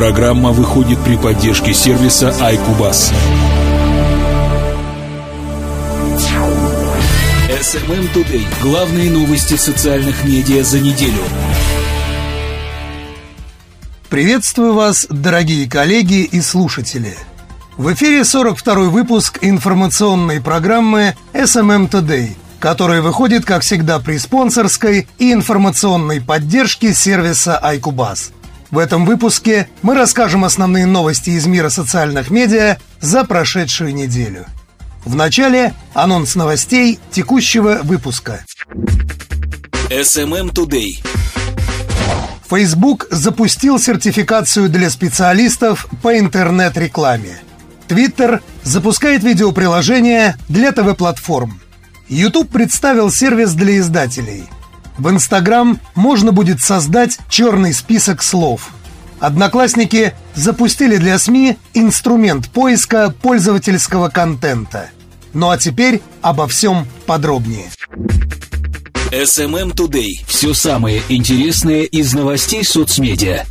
Программа выходит при поддержке сервиса iCubus. SMM Today. Главные новости социальных медиа за неделю. Приветствую вас, дорогие коллеги и слушатели. В эфире 42-й выпуск информационной программы SMM Today, которая выходит, как всегда, при спонсорской и информационной поддержке сервиса iCubus. В этом выпуске мы расскажем основные новости из мира социальных медиа за прошедшую неделю. В начале анонс новостей текущего выпуска. SMM Today. Facebook запустил сертификацию для специалистов по интернет-рекламе. Twitter запускает видеоприложение для ТВ-платформ. YouTube представил сервис для издателей. В Instagram можно будет создать черный список слов. Одноклассники запустили для СМИ инструмент поиска пользовательского контента. Ну а теперь обо всем подробнее. SMM Today. Все самое интересное из новостей соцмедиа.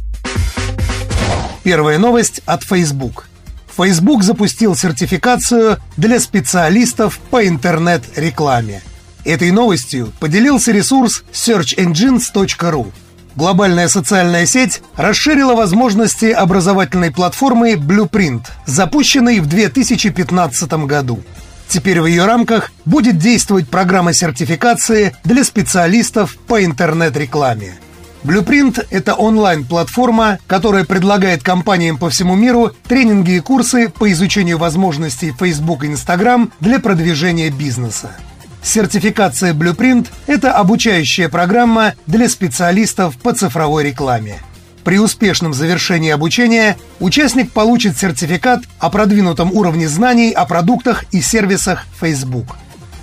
Первая новость от Facebook. Facebook запустил сертификацию для специалистов по интернет-рекламе. Этой новостью поделился ресурс searchengines.ru. Глобальная социальная сеть расширила возможности образовательной платформы Blueprint, запущенной в 2015 году. Теперь в ее рамках будет действовать программа сертификации для специалистов по интернет-рекламе. Blueprint – это онлайн-платформа, которая предлагает компаниям по всему миру тренинги и курсы по изучению возможностей Facebook и Instagram для продвижения бизнеса. Сертификация Blueprint – это обучающая программа для специалистов по цифровой рекламе. При успешном завершении обучения участник получит сертификат о продвинутом уровне знаний о продуктах и сервисах Facebook.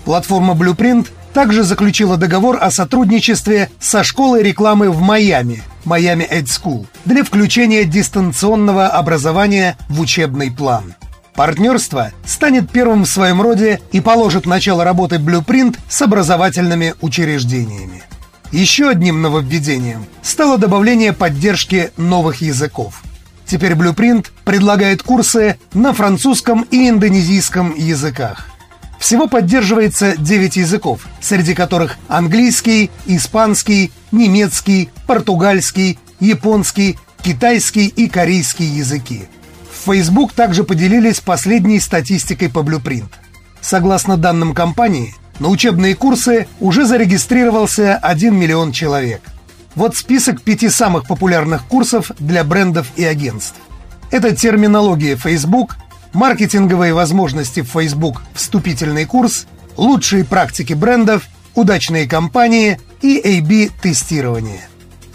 Платформа Blueprint также заключила договор о сотрудничестве со школой рекламы в Майами, Miami Ed School, для включения дистанционного образования в учебный план. Партнерство станет первым в своем роде и положит начало работы Blueprint с образовательными учреждениями. Еще одним нововведением стало добавление поддержки новых языков. Теперь Blueprint предлагает курсы на французском и индонезийском языках. Всего поддерживается 9 языков, среди которых английский, испанский, немецкий, португальский, японский, китайский и корейский языки. Facebook также поделились последней статистикой по Blueprint. Согласно данным компании, на учебные курсы уже зарегистрировался 1 миллион человек. Вот список пяти самых популярных курсов для брендов и агентств. Это терминология Facebook, маркетинговые возможности в Facebook, вступительный курс, лучшие практики брендов, удачные компании и A-B-тестирование.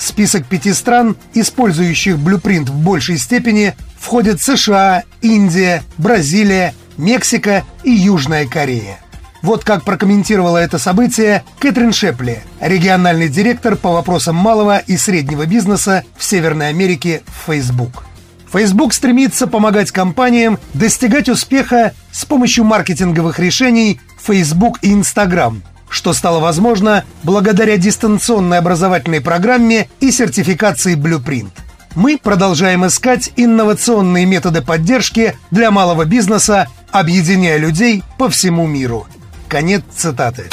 Список пяти стран, использующих Blueprint в большей степени, входят США, Индия, Бразилия, Мексика и Южная Корея. Вот как прокомментировала это событие Кэтрин Шепли, региональный директор по вопросам малого и среднего бизнеса в Северной Америке в Facebook. Facebook стремится помогать компаниям достигать успеха с помощью маркетинговых решений Facebook и Instagram, что стало возможно благодаря дистанционной образовательной программе и сертификации Blueprint. Мы продолжаем искать инновационные методы поддержки для малого бизнеса, объединяя людей по всему миру – Конец цитаты.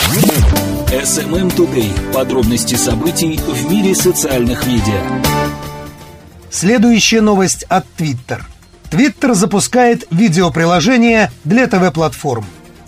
SMM Today. Подробности событий в мире социальных медиа. Следующая новость от Twitter. Twitter запускает видеоприложение для ТВ-платформ.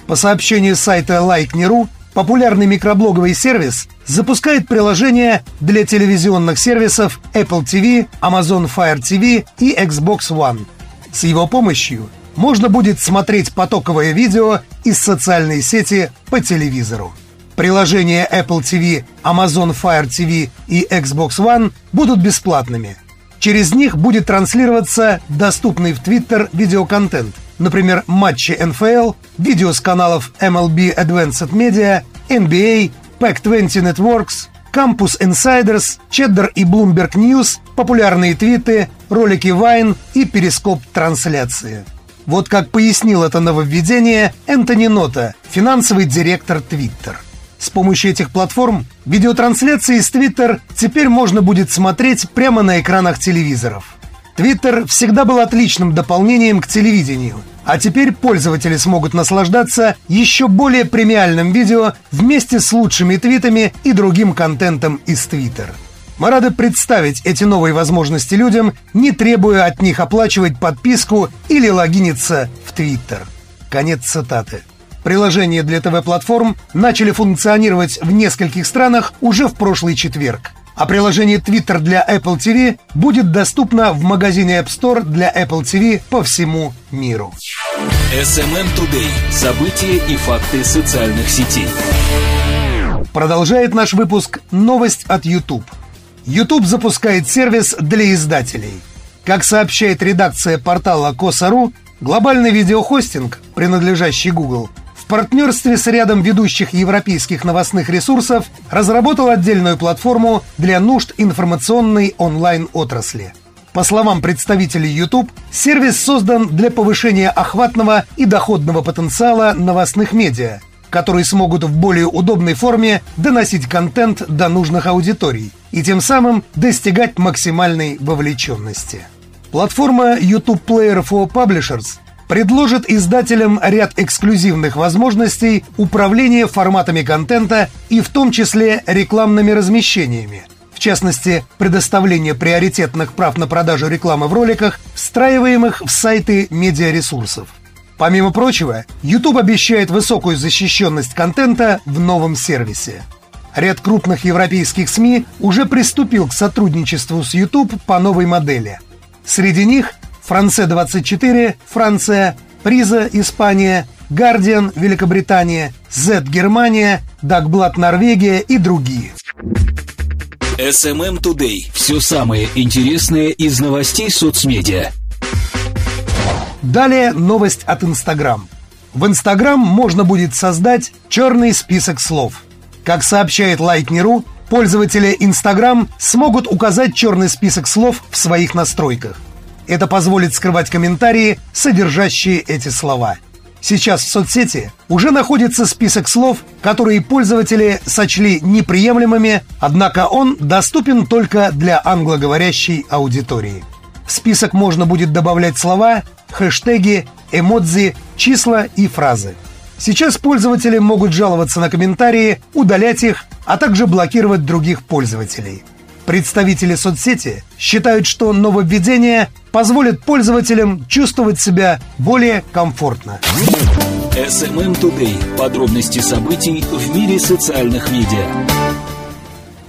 По сообщению сайта Like.ru, популярный микроблоговый сервис запускает приложение для телевизионных сервисов Apple TV, Amazon Fire TV и Xbox One. С его помощью можно будет смотреть потоковое видео из социальной сети по телевизору. Приложения Apple TV, Amazon Fire TV и Xbox One будут бесплатными. Через них будет транслироваться доступный в Twitter видеоконтент, например, матчи НФЛ, видео с каналов MLB Advanced Media, NBA, Pac-20 Networks, Campus Insiders, Cheddar и Bloomberg News, популярные твиты, ролики Vine и перископ трансляции. Вот как пояснил это нововведение Энтони Нота, финансовый директор Twitter. С помощью этих платформ видеотрансляции из Twitter теперь можно будет смотреть прямо на экранах телевизоров. Твиттер всегда был отличным дополнением к телевидению, а теперь пользователи смогут наслаждаться еще более премиальным видео вместе с лучшими твитами и другим контентом из Твиттер. Мы рады представить эти новые возможности людям, не требуя от них оплачивать подписку или логиниться в Твиттер. Конец цитаты. Приложения для ТВ-платформ начали функционировать в нескольких странах уже в прошлый четверг. А приложение Twitter для Apple TV будет доступно в магазине App Store для Apple TV по всему миру. SMM Today. События и факты социальных сетей. Продолжает наш выпуск новость от YouTube. YouTube запускает сервис для издателей. Как сообщает редакция портала Коса.ру, глобальный видеохостинг, принадлежащий Google, партнерстве с рядом ведущих европейских новостных ресурсов разработал отдельную платформу для нужд информационной онлайн-отрасли. По словам представителей YouTube, сервис создан для повышения охватного и доходного потенциала новостных медиа, которые смогут в более удобной форме доносить контент до нужных аудиторий и тем самым достигать максимальной вовлеченности. Платформа YouTube Player for Publishers предложит издателям ряд эксклюзивных возможностей управления форматами контента и в том числе рекламными размещениями. В частности, предоставление приоритетных прав на продажу рекламы в роликах, встраиваемых в сайты медиаресурсов. Помимо прочего, YouTube обещает высокую защищенность контента в новом сервисе. Ряд крупных европейских СМИ уже приступил к сотрудничеству с YouTube по новой модели. Среди них Франце 24, Франция, Приза, Испания, Guardian, Великобритания, Z, Германия, Дагблат, Норвегия и другие. SMM Today. Все самое интересное из новостей соцмедиа. Далее новость от Инстаграм. В Инстаграм можно будет создать черный список слов. Как сообщает Lightning.ru, пользователи Инстаграм смогут указать черный список слов в своих настройках. Это позволит скрывать комментарии, содержащие эти слова. Сейчас в соцсети уже находится список слов, которые пользователи сочли неприемлемыми, однако он доступен только для англоговорящей аудитории. В список можно будет добавлять слова, хэштеги, эмодзи, числа и фразы. Сейчас пользователи могут жаловаться на комментарии, удалять их, а также блокировать других пользователей. Представители соцсети считают, что нововведение позволит пользователям чувствовать себя более комфортно. SMM Today. Подробности событий в мире социальных медиа.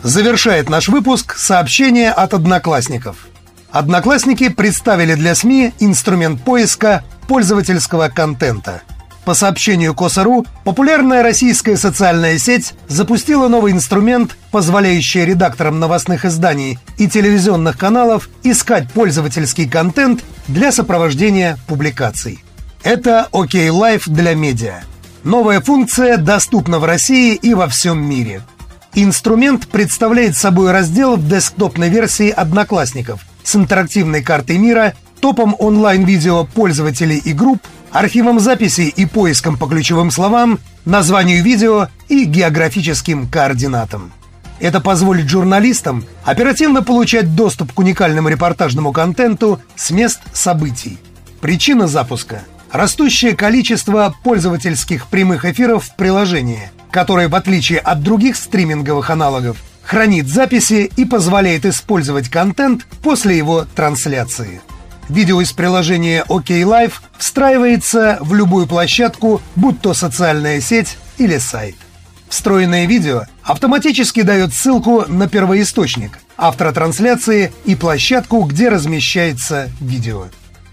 Завершает наш выпуск сообщение от одноклассников. Одноклассники представили для СМИ инструмент поиска пользовательского контента – по сообщению Коса.ру, популярная российская социальная сеть запустила новый инструмент, позволяющий редакторам новостных изданий и телевизионных каналов искать пользовательский контент для сопровождения публикаций. Это OK Live для медиа. Новая функция доступна в России и во всем мире. Инструмент представляет собой раздел в десктопной версии «Одноклассников» с интерактивной картой мира, топом онлайн-видео пользователей и групп, архивом записей и поиском по ключевым словам, названию видео и географическим координатам. Это позволит журналистам оперативно получать доступ к уникальному репортажному контенту с мест событий. Причина запуска – растущее количество пользовательских прямых эфиров в приложении, которое, в отличие от других стриминговых аналогов, хранит записи и позволяет использовать контент после его трансляции. Видео из приложения OK Live встраивается в любую площадку, будь то социальная сеть или сайт. Встроенное видео автоматически дает ссылку на первоисточник, автора трансляции и площадку, где размещается видео.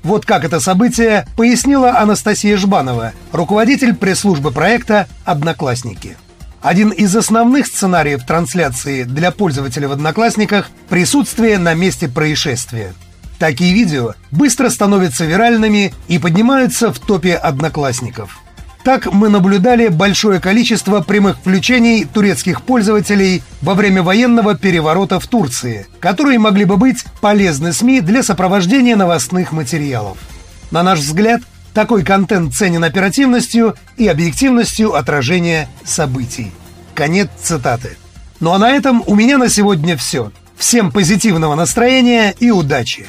Вот как это событие пояснила Анастасия Жбанова, руководитель пресс-службы проекта «Одноклассники». Один из основных сценариев трансляции для пользователя в «Одноклассниках» – присутствие на месте происшествия – Такие видео быстро становятся виральными и поднимаются в топе одноклассников. Так мы наблюдали большое количество прямых включений турецких пользователей во время военного переворота в Турции, которые могли бы быть полезны СМИ для сопровождения новостных материалов. На наш взгляд, такой контент ценен оперативностью и объективностью отражения событий. Конец цитаты. Ну а на этом у меня на сегодня все. Всем позитивного настроения и удачи!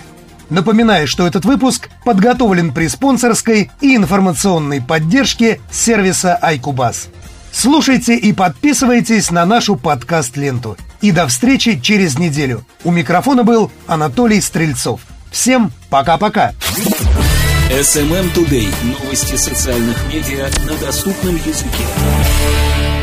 Напоминаю, что этот выпуск подготовлен при спонсорской и информационной поддержке сервиса Айкубас. Слушайте и подписывайтесь на нашу подкаст-ленту. И до встречи через неделю. У микрофона был Анатолий Стрельцов. Всем пока-пока. SMM Today. Новости социальных медиа на доступном языке.